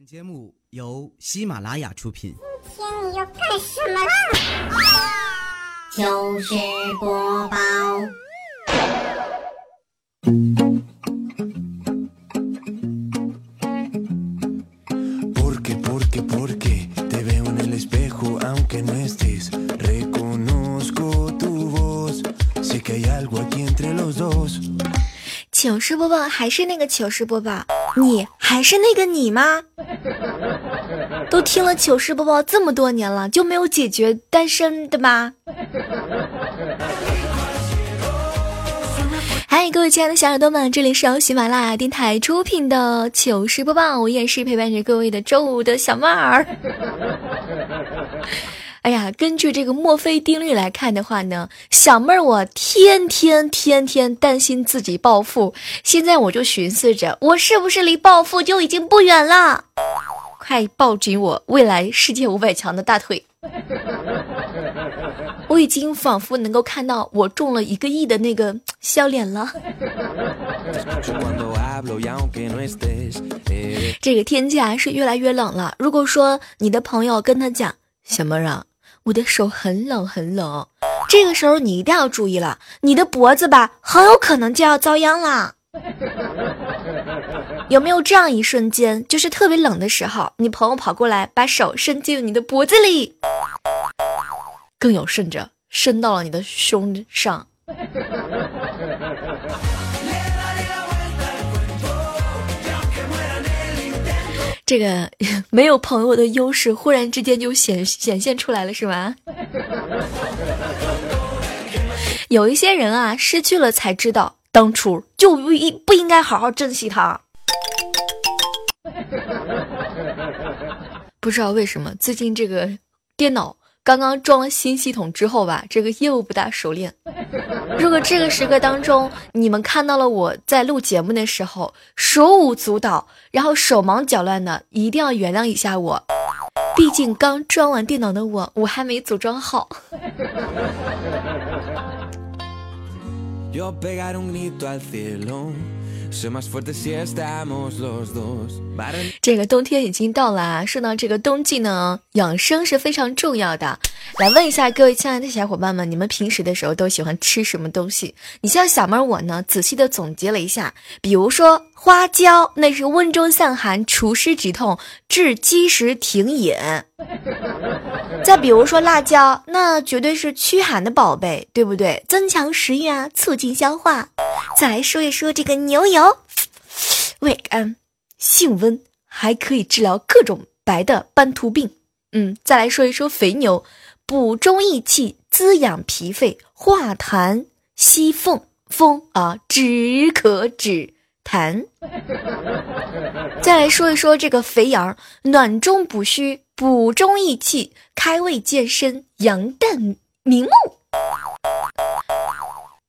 本节目由喜马拉雅出品。今天你要干什么啦？糗事播报。Porque, porque, porque te veo en el espejo, aunque no estés. Reconozco tu voz, sé que hay algo aquí entre los dos. 糗事播报还是那个糗事播报，你还是那个你吗？都听了糗事播报这么多年了，就没有解决单身的吗？嗨，各位亲爱的小耳朵们，这里是由喜马拉雅电台出品的糗事播报，我也是陪伴着各位的周五的小妹儿。哎呀，根据这个墨菲定律来看的话呢，小妹儿我天天天天担心自己暴富，现在我就寻思着，我是不是离暴富就已经不远了？快抱紧我未来世界五百强的大腿！我已经仿佛能够看到我中了一个亿的那个笑脸了。这个天气啊是越来越冷了。如果说你的朋友跟他讲，小妹儿啊，我的手很冷很冷，这个时候你一定要注意了，你的脖子吧很有可能就要遭殃了。有没有这样一瞬间，就是特别冷的时候，你朋友跑过来把手伸进你的脖子里，更有甚者伸到了你的胸上。这个 没有朋友的优势，忽然之间就显显现出来了，是吗？有一些人啊，失去了才知道，当初就不应不应该好好珍惜他。不知道为什么，最近这个电脑刚刚装了新系统之后吧，这个业务不大熟练。如果这个时刻当中，你们看到了我在录节目的时候手舞足蹈，然后手忙脚乱的，一定要原谅一下我。毕竟刚装完电脑的我，我还没组装好。这个冬天已经到了啊！说到这个冬季呢，养生是非常重要的。来问一下各位亲爱的小伙伴们，你们平时的时候都喜欢吃什么东西？你像小妹我呢，仔细的总结了一下，比如说花椒，那是温中散寒、除湿止痛、治积食停饮；再比如说辣椒，那绝对是驱寒的宝贝，对不对？增强食欲啊，促进消化。再来说一说这个牛油，味甘。性温，还可以治疗各种白的斑秃病。嗯，再来说一说肥牛，补中益气，滋养脾肺，化痰息风风啊，止咳止痰。再来说一说这个肥羊，暖中补虚，补中益气，开胃健身，养蛋明目。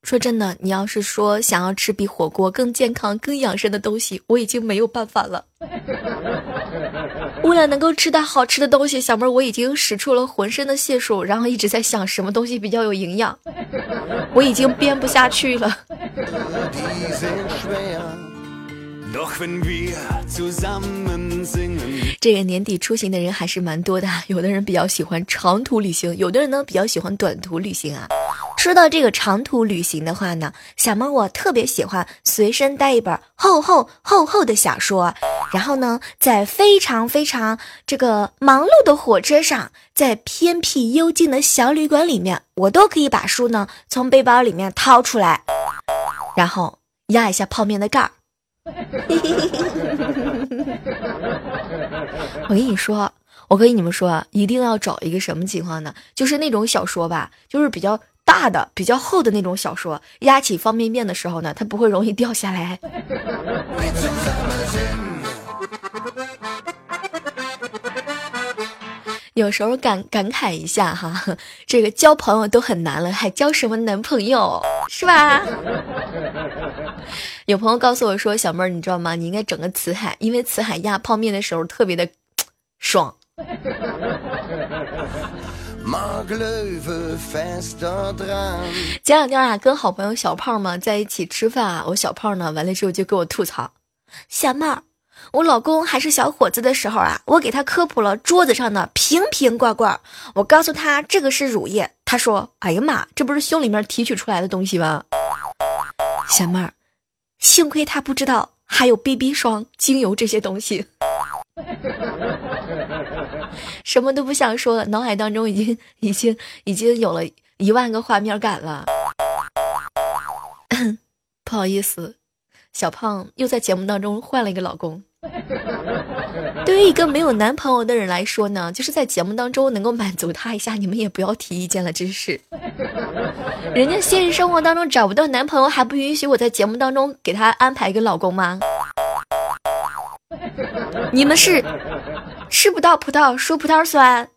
说真的，你要是说想要吃比火锅更健康、更养生的东西，我已经没有办法了。为了能够吃到好吃的东西，小妹儿我已经使出了浑身的解数，然后一直在想什么东西比较有营养。我已经编不下去了。这个年底出行的人还是蛮多的，有的人比较喜欢长途旅行，有的人呢比较喜欢短途旅行啊。说到这个长途旅行的话呢，小猫我特别喜欢随身带一本厚厚厚厚的小说，然后呢，在非常非常这个忙碌的火车上，在偏僻幽静的小旅馆里面，我都可以把书呢从背包里面掏出来，然后压一下泡面的盖儿。我跟你说，我跟你们说，一定要找一个什么情况呢？就是那种小说吧，就是比较大的、比较厚的那种小说，压起方便面的时候呢，它不会容易掉下来。有时候感感慨一下哈，这个交朋友都很难了，还交什么男朋友是吧？有朋友告诉我说，小妹儿，你知道吗？你应该整个辞海，因为辞海压泡面的时候特别的爽。前两天啊，跟好朋友小胖嘛在一起吃饭啊，我小胖呢完了之后就给我吐槽，小妹儿，我老公还是小伙子的时候啊，我给他科普了桌子上的瓶瓶罐罐。我告诉他这个是乳液，他说：“哎呀妈，这不是胸里面提取出来的东西吗？”小妹儿，幸亏他不知道还有 BB 霜、精油这些东西。什么都不想说了，脑海当中已经、已经、已经有了一万个画面感了。不好意思，小胖又在节目当中换了一个老公。对于一个没有男朋友的人来说呢，就是在节目当中能够满足他一下，你们也不要提意见了，真是。人家现实生活当中找不到男朋友，还不允许我在节目当中给他安排一个老公吗？你们是吃不到葡萄说葡萄酸。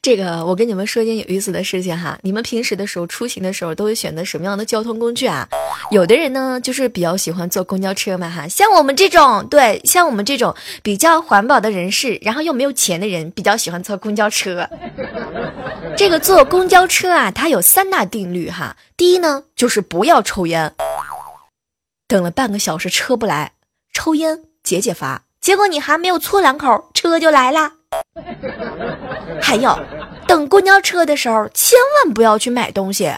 这个，我跟你们说一件有意思的事情哈。你们平时的时候出行的时候都会选择什么样的交通工具啊？有的人呢，就是比较喜欢坐公交车嘛哈。像我们这种，对，像我们这种比较环保的人士，然后又没有钱的人，比较喜欢坐公交车。这个坐公交车啊，它有三大定律哈。第一呢，就是不要抽烟。等了半个小时车不来，抽烟解解乏。结果你还没有搓两口，车就来啦。还有，等公交车的时候，千万不要去买东西。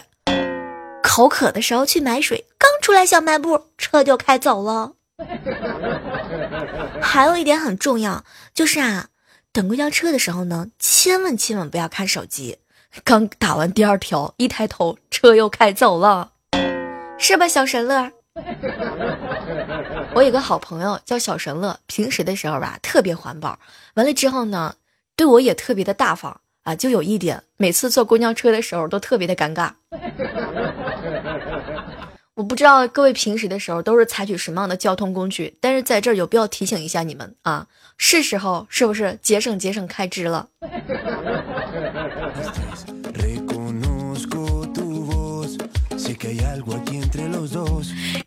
口渴的时候去买水，刚出来小卖部，车就开走了。还有一点很重要，就是啊，等公交车的时候呢，千万千万不要看手机。刚打完第二条，一抬头，车又开走了，是吧，小神乐？我有个好朋友叫小神乐，平时的时候吧，特别环保。完了之后呢，对我也特别的大方啊。就有一点，每次坐公交车的时候都特别的尴尬。我不知道各位平时的时候都是采取什么样的交通工具，但是在这有必要提醒一下你们啊，是时候是不是节省节省开支了？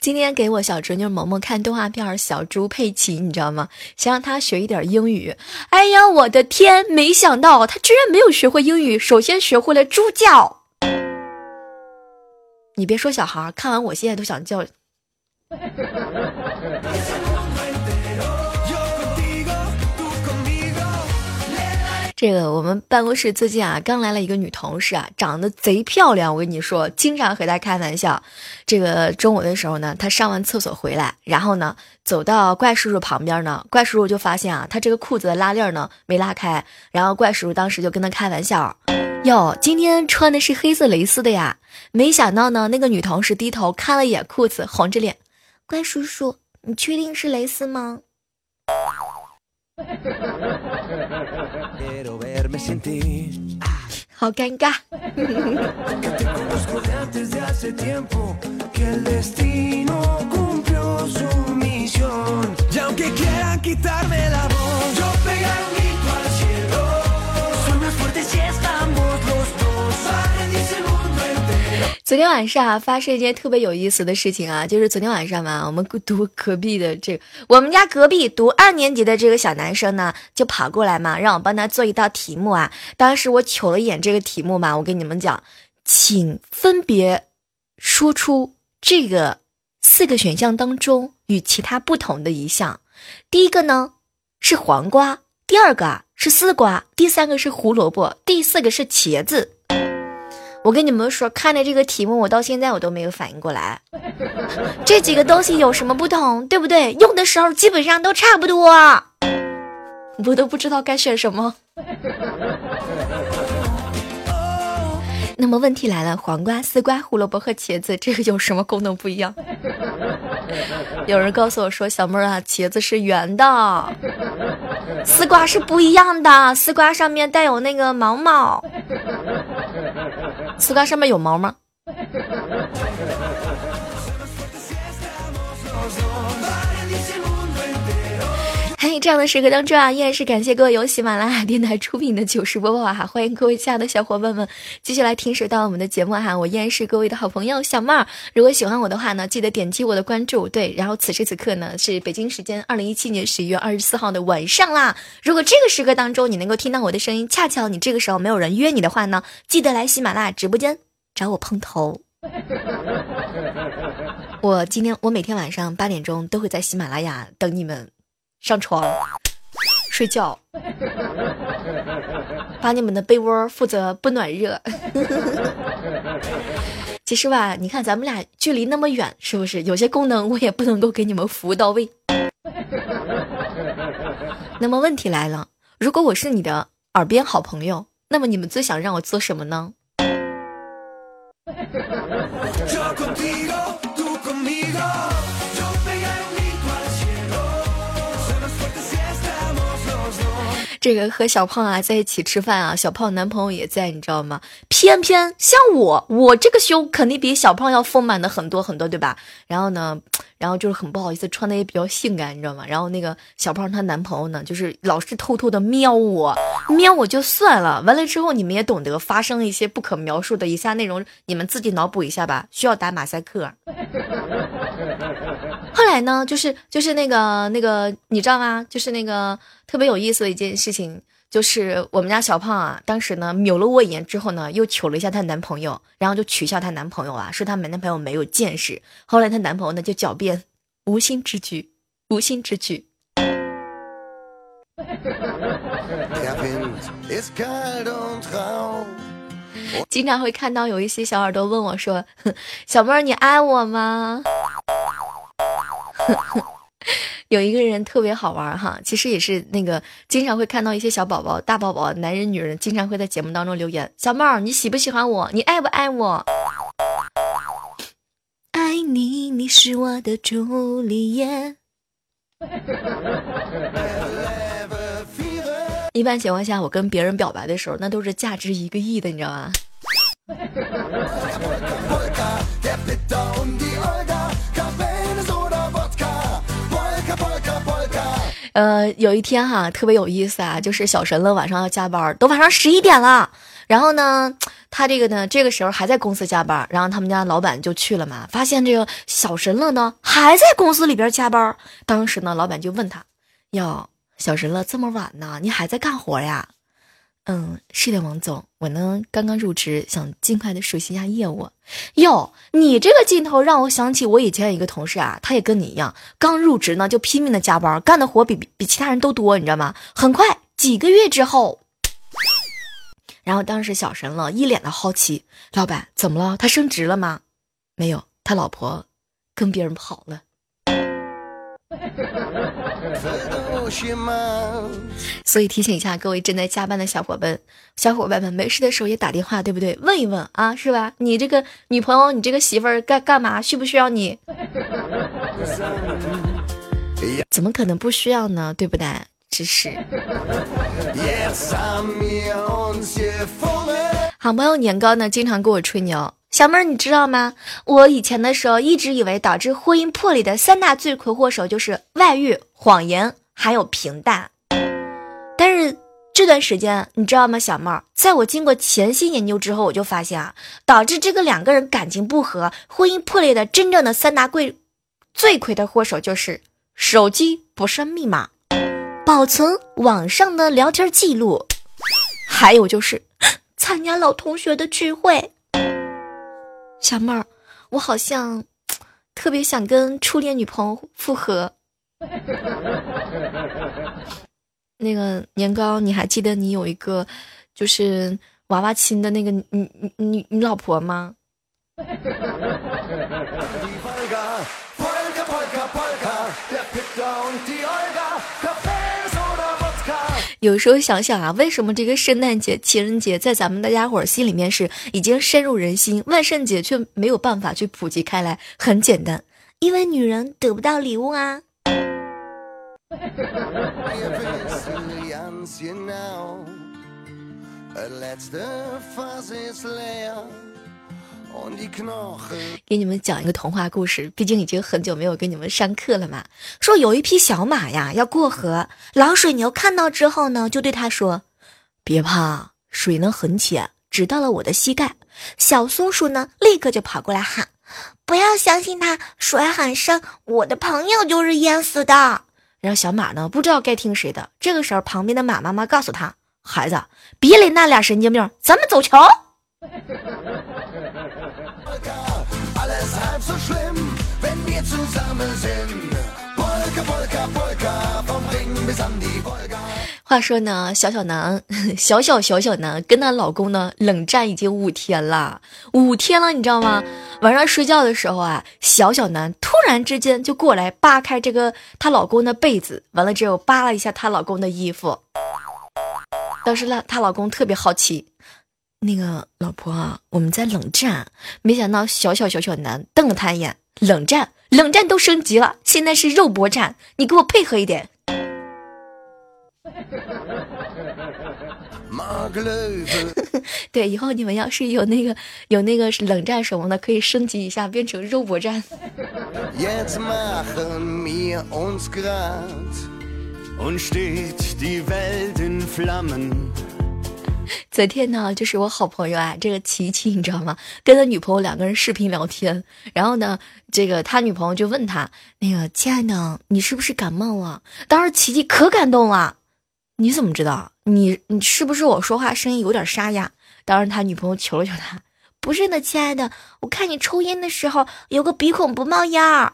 今天给我小侄女萌萌看动画片《小猪佩奇》，你知道吗？想让她学一点英语。哎呀，我的天！没想到她居然没有学会英语，首先学会了猪叫。你别说小孩，看完我现在都想叫。这个我们办公室最近啊，刚来了一个女同事啊，长得贼漂亮。我跟你说，经常和她开玩笑。这个中午的时候呢，她上完厕所回来，然后呢，走到怪叔叔旁边呢，怪叔叔就发现啊，她这个裤子的拉链呢没拉开，然后怪叔叔当时就跟她开玩笑：“哟，今天穿的是黑色蕾丝的呀。”没想到呢，那个女同事低头看了一眼裤子，红着脸：“怪叔叔，你确定是蕾丝吗？” Quiero verme sin ti. How Que te conozco de antes de hace tiempo, que el destino cumplió su misión. Y aunque quieran quitarme la voz, yo 昨天晚上啊，发生一件特别有意思的事情啊，就是昨天晚上嘛，我们读隔壁的这个，我们家隔壁读二年级的这个小男生呢，就跑过来嘛，让我帮他做一道题目啊。当时我瞅了一眼这个题目嘛，我跟你们讲，请分别说出这个四个选项当中与其他不同的一项。第一个呢是黄瓜，第二个啊是丝瓜，第三个是胡萝卜，第四个是茄子。我跟你们说，看着这个题目，我到现在我都没有反应过来，这几个东西有什么不同，对不对？用的时候基本上都差不多，我都不知道该选什么。那么问题来了，黄瓜、丝瓜、胡萝卜和茄子，这个有什么功能不一样？有人告诉我说，小妹儿啊，茄子是圆的，丝瓜是不一样的，丝瓜上面带有那个毛毛。丝瓜上面有毛吗？这样的时刻当中啊，依然是感谢各位由喜马拉雅电台出品的糗事播报哈，欢迎各位亲爱的小伙伴们继续来听收到我们的节目哈，我依然是各位的好朋友小妹儿。如果喜欢我的话呢，记得点击我的关注。对，然后此时此刻呢是北京时间二零一七年十一月二十四号的晚上啦。如果这个时刻当中你能够听到我的声音，恰巧你这个时候没有人约你的话呢，记得来喜马拉雅直播间找我碰头。我今天我每天晚上八点钟都会在喜马拉雅等你们上床睡觉，把你们的被窝负责不暖热。其实吧，你看咱们俩距离那么远，是不是有些功能我也不能够给你们服务到位？那么问题来了，如果我是你的耳边好朋友，那么你们最想让我做什么呢？这个和小胖啊在一起吃饭啊，小胖男朋友也在，你知道吗？偏偏像我，我这个胸肯定比小胖要丰满的很多很多，对吧？然后呢，然后就是很不好意思，穿的也比较性感，你知道吗？然后那个小胖她男朋友呢，就是老是偷偷的瞄我，瞄我就算了，完了之后你们也懂得发生一些不可描述的以下内容，你们自己脑补一下吧，需要打马赛克。后来呢，就是就是那个那个，你知道吗？就是那个特别有意思的一件事情，就是我们家小胖啊，当时呢瞄了我一眼之后呢，又瞅了一下她男朋友，然后就取笑她男朋友啊，说她男朋友没有见识。后来她男朋友呢就狡辩，无心之举，无心之举。经常会看到有一些小耳朵问我说：“小妹儿，你爱我吗？” 有一个人特别好玩哈，其实也是那个经常会看到一些小宝宝、大宝宝、男人、女人，经常会在节目当中留言：“小妹儿，你喜不喜欢我？你爱不爱我？”爱你，你是我的朱丽叶。一般情况下，我跟别人表白的时候，那都是价值一个亿的，你知道吗？呃，有一天哈，特别有意思啊，就是小神乐晚上要加班，都晚上十一点了。然后呢，他这个呢，这个时候还在公司加班，然后他们家老板就去了嘛，发现这个小神乐呢还在公司里边加班。当时呢，老板就问他：“哟，小神乐这么晚呢，你还在干活呀？”嗯，是的，王总，我呢刚刚入职，想尽快的熟悉一下业务。哟，你这个劲头让我想起我以前一个同事啊，他也跟你一样，刚入职呢就拼命的加班，干的活比比其他人都多，你知道吗？很快几个月之后，然后当时小神了一脸的好奇，老板怎么了？他升职了吗？没有，他老婆跟别人跑了。所以提醒一下各位正在加班的小伙伴，小伙伴们没事的时候也打电话，对不对？问一问啊，是吧？你这个女朋友，你这个媳妇儿干干嘛？需不需要你？怎么可能不需要呢？对不对？只是。好朋友年糕呢，经常给我吹牛。小妹儿，你知道吗？我以前的时候一直以为导致婚姻破裂的三大罪魁祸首就是外遇、谎言还有平淡。但是这段时间你知道吗，小妹儿，在我经过潜心研究之后，我就发现啊，导致这个两个人感情不和、婚姻破裂的真正的三大贵罪魁的祸首就是手机不设密码、保存网上的聊天记录，还有就是参加老同学的聚会。小妹儿，我好像特别想跟初恋女朋友复合。那个年糕，你还记得你有一个就是娃娃亲的那个女女女女老婆吗？有时候想想啊，为什么这个圣诞节、情人节在咱们大家伙儿心里面是已经深入人心，万圣节却没有办法去普及开来？很简单，因为女人得不到礼物啊。给你们讲一个童话故事，毕竟已经很久没有给你们上课了嘛。说有一匹小马呀，要过河，老水牛看到之后呢，就对他说：“别怕，水呢很浅，只到了我的膝盖。”小松鼠呢，立刻就跑过来喊：“不要相信他，水很深，我的朋友就是淹死的。”然后小马呢，不知道该听谁的。这个时候，旁边的马妈妈告诉他：“孩子，别理那俩神经病，咱们走”话说呢，小小南，小小小小南跟她老公呢冷战已经五天了，五天了，你知道吗？晚上睡觉的时候啊，小小南突然之间就过来扒开这个她老公的被子，完了之后扒了一下她老公的衣服。当时呢，她老公特别好奇，那个老婆啊，我们在冷战，没想到小小小小男瞪了他一眼，冷战，冷战都升级了，现在是肉搏战，你给我配合一点。对，以后你们要是有那个有那个冷战什么的，可以升级一下，变成肉搏战。昨天呢，就是我好朋友啊，这个琪琪，你知道吗？跟他女朋友两个人视频聊天，然后呢，这个他女朋友就问他，那个亲爱的，你是不是感冒了？当时琪琪可感动了。你怎么知道？你你是不是我说话声音有点沙哑？当时他女朋友求了求他，不是的，亲爱的，我看你抽烟的时候有个鼻孔不冒烟儿。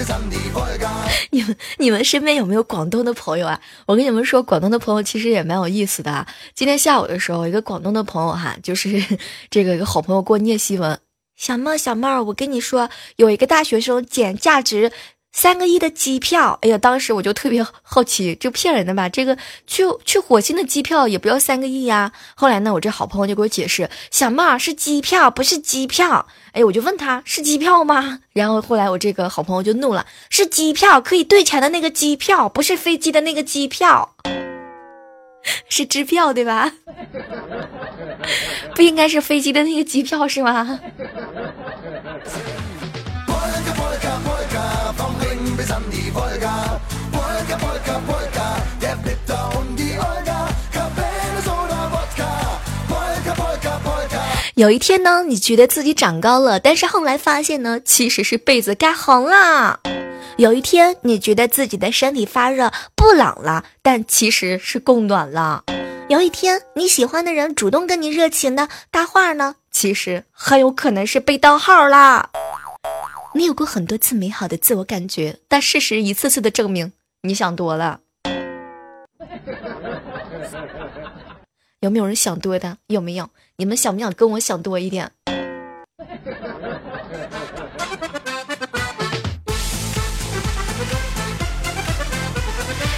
你们你们身边有没有广东的朋友啊？我跟你们说，广东的朋友其实也蛮有意思的。今天下午的时候，一个广东的朋友哈，就是 这个一个好朋友给我念新闻。小妹儿，小妹儿，我跟你说，有一个大学生捡价值三个亿的机票。哎呀，当时我就特别好奇，就骗人的吧？这个去去火星的机票也不要三个亿呀。后来呢，我这好朋友就给我解释，小妹儿是机票，不是机票。哎，我就问他是机票吗？然后后来我这个好朋友就怒了，是机票，可以兑钱的那个机票，不是飞机的那个机票。是支票对吧？不应该是飞机的那个机票是吗？有一天呢，你觉得自己长高了，但是后来发现呢，其实是被子盖红了。有一天，你觉得自己的身体发热不冷了，但其实是供暖了。有一天，你喜欢的人主动跟你热情的搭话呢，其实很有可能是被盗号啦。你有过很多次美好的自我感觉，但事实一次次的证明你想多了。有没有人想多的？有没有？你们想不想跟我想多一点？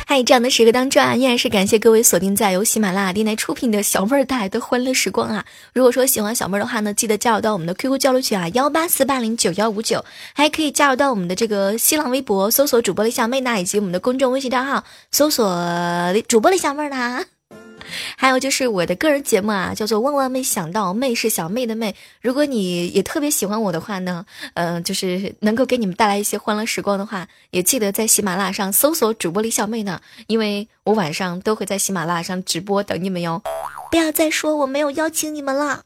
在这样的时刻当中啊，依然是感谢各位锁定在由喜马拉雅电台出品的小妹儿带来的欢乐时光啊！如果说喜欢小妹儿的话呢，记得加入到我们的 QQ 交流群啊，幺八四八零九幺五九，还可以加入到我们的这个新浪微博，搜索主播李小妹呢，以及我们的公众微信账号，搜索主播李小妹儿呢。还有就是我的个人节目啊，叫做万万没想到，妹是小妹的妹。如果你也特别喜欢我的话呢，嗯，就是能够给你们带来一些欢乐时光的话，也记得在喜马拉雅上搜索主播李小妹呢，因为我晚上都会在喜马拉雅上直播等你们哟。不要再说我没有邀请你们了。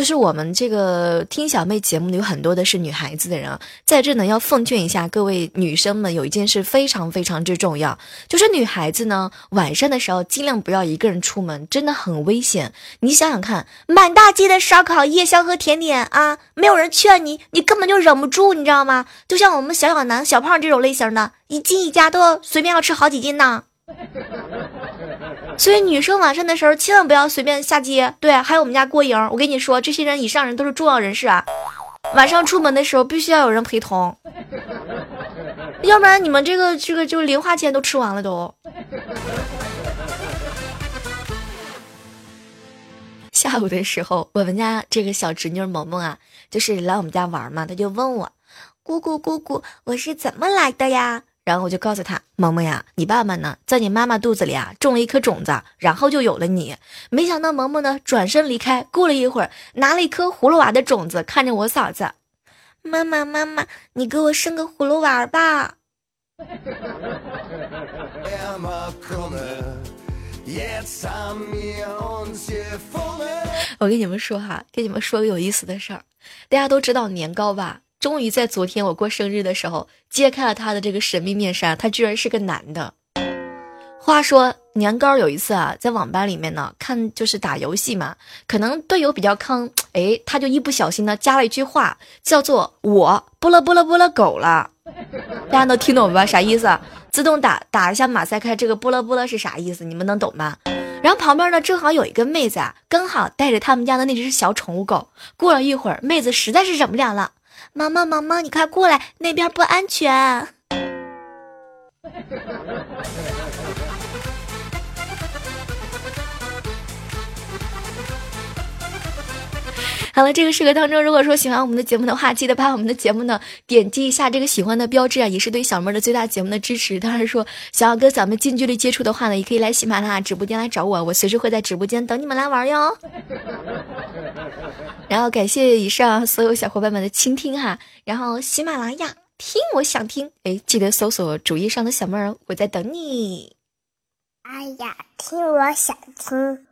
就是我们这个听小妹节目的有很多的是女孩子的人，在这呢要奉劝一下各位女生们，有一件事非常非常之重要，就是女孩子呢晚上的时候尽量不要一个人出门，真的很危险。你想想看，满大街的烧烤、夜宵和甜点啊，没有人劝你，你根本就忍不住，你知道吗？就像我们小小男、小胖这种类型的，一进一家都要随便要吃好几斤呢。所以女生晚上的时候千万不要随便下街。对，还有我们家郭莹，我跟你说，这些人以上人都是重要人士啊。晚上出门的时候必须要有人陪同，要不然你们这个这个就零花钱都吃完了都。下午的时候，我们家这个小侄女萌萌啊，就是来我们家玩嘛，她就问我：“姑姑姑姑，我是怎么来的呀？”然后我就告诉他，萌萌呀，你爸爸呢，在你妈妈肚子里啊种了一颗种子，然后就有了你。没想到萌萌呢转身离开，过了一会儿，拿了一颗葫芦娃的种子，看着我嫂子，妈妈妈妈，你给我生个葫芦娃吧。我跟你们说哈，跟你们说个有意思的事儿，大家都知道年糕吧？终于在昨天我过生日的时候揭开了他的这个神秘面纱，他居然是个男的。话说年糕有一次啊，在网吧里面呢，看就是打游戏嘛，可能队友比较坑，哎，他就一不小心呢加了一句话，叫做“我波了波了波了狗了”，大家能听懂吧？啥意思？自动打打一下马赛克，这个波了波了是啥意思？你们能懂吗？然后旁边呢，正好有一个妹子啊，刚好带着他们家的那只小宠物狗。过了一会儿，妹子实在是忍不了了，毛毛毛毛，你快过来，那边不安全。好了，这个时刻当中，如果说喜欢我们的节目的话，记得把我们的节目呢点击一下这个喜欢的标志啊，也是对小妹的最大节目的支持。当然说想要跟咱们近距离接触的话呢，也可以来喜马拉雅直播间来找我，我随时会在直播间等你们来玩哟。然后感谢以上所有小伙伴们的倾听哈，然后喜马拉雅听我想听，哎，记得搜索主页上的小妹儿，我在等你。哎呀，听我想听。